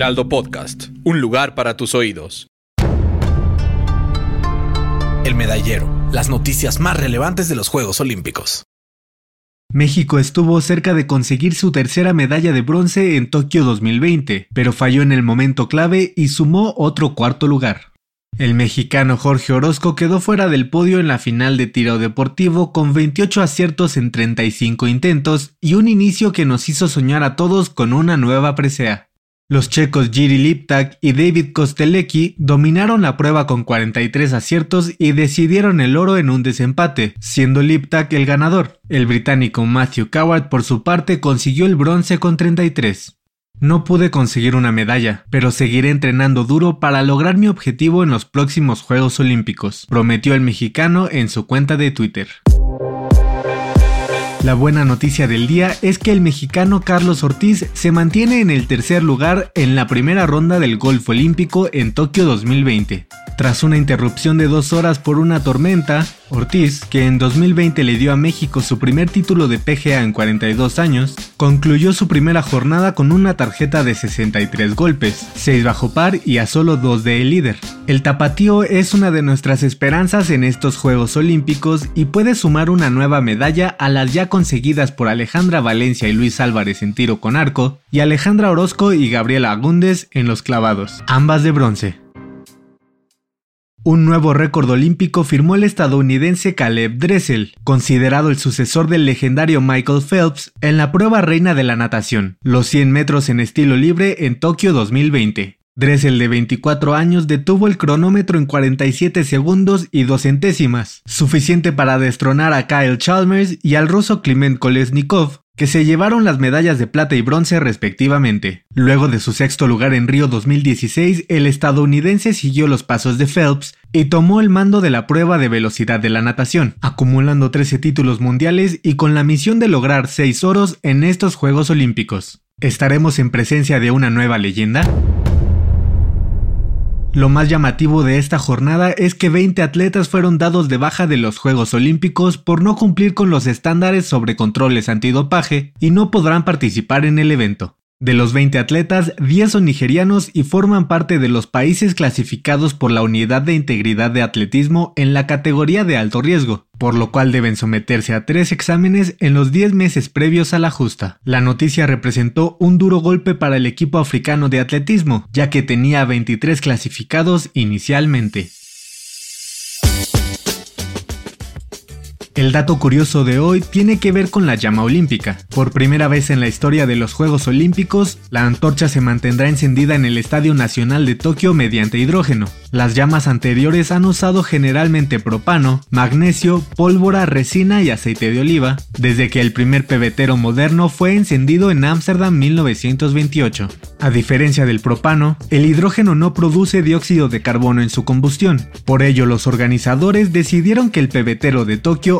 Heraldo Podcast, un lugar para tus oídos. El medallero, las noticias más relevantes de los Juegos Olímpicos. México estuvo cerca de conseguir su tercera medalla de bronce en Tokio 2020, pero falló en el momento clave y sumó otro cuarto lugar. El mexicano Jorge Orozco quedó fuera del podio en la final de tiro deportivo con 28 aciertos en 35 intentos y un inicio que nos hizo soñar a todos con una nueva presea. Los checos Jiri Liptak y David Kostelecki dominaron la prueba con 43 aciertos y decidieron el oro en un desempate, siendo Liptak el ganador. El británico Matthew Coward por su parte consiguió el bronce con 33. No pude conseguir una medalla, pero seguiré entrenando duro para lograr mi objetivo en los próximos Juegos Olímpicos, prometió el mexicano en su cuenta de Twitter. La buena noticia del día es que el mexicano Carlos Ortiz se mantiene en el tercer lugar en la primera ronda del golf olímpico en Tokio 2020. Tras una interrupción de dos horas por una tormenta, Ortiz, que en 2020 le dio a México su primer título de PGA en 42 años, concluyó su primera jornada con una tarjeta de 63 golpes, 6 bajo par y a solo 2 de el líder. El tapatío es una de nuestras esperanzas en estos Juegos Olímpicos y puede sumar una nueva medalla a las ya conseguidas por Alejandra Valencia y Luis Álvarez en tiro con arco, y Alejandra Orozco y Gabriela Agúndez en los clavados, ambas de bronce. Un nuevo récord olímpico firmó el estadounidense Caleb Dressel, considerado el sucesor del legendario Michael Phelps en la prueba reina de la natación, los 100 metros en estilo libre en Tokio 2020. Dressel de 24 años detuvo el cronómetro en 47 segundos y dos centésimas, suficiente para destronar a Kyle Chalmers y al ruso Kliment Kolesnikov, que se llevaron las medallas de plata y bronce respectivamente. Luego de su sexto lugar en Río 2016, el estadounidense siguió los pasos de Phelps y tomó el mando de la prueba de velocidad de la natación, acumulando 13 títulos mundiales y con la misión de lograr 6 oros en estos Juegos Olímpicos. ¿Estaremos en presencia de una nueva leyenda? Lo más llamativo de esta jornada es que 20 atletas fueron dados de baja de los Juegos Olímpicos por no cumplir con los estándares sobre controles antidopaje y no podrán participar en el evento. De los 20 atletas, 10 son nigerianos y forman parte de los países clasificados por la Unidad de Integridad de Atletismo en la categoría de alto riesgo, por lo cual deben someterse a tres exámenes en los 10 meses previos a la justa. La noticia representó un duro golpe para el equipo africano de atletismo, ya que tenía 23 clasificados inicialmente. El dato curioso de hoy tiene que ver con la llama olímpica. Por primera vez en la historia de los Juegos Olímpicos, la antorcha se mantendrá encendida en el Estadio Nacional de Tokio mediante hidrógeno. Las llamas anteriores han usado generalmente propano, magnesio, pólvora, resina y aceite de oliva, desde que el primer pebetero moderno fue encendido en Ámsterdam 1928. A diferencia del propano, el hidrógeno no produce dióxido de carbono en su combustión. Por ello, los organizadores decidieron que el pebetero de Tokio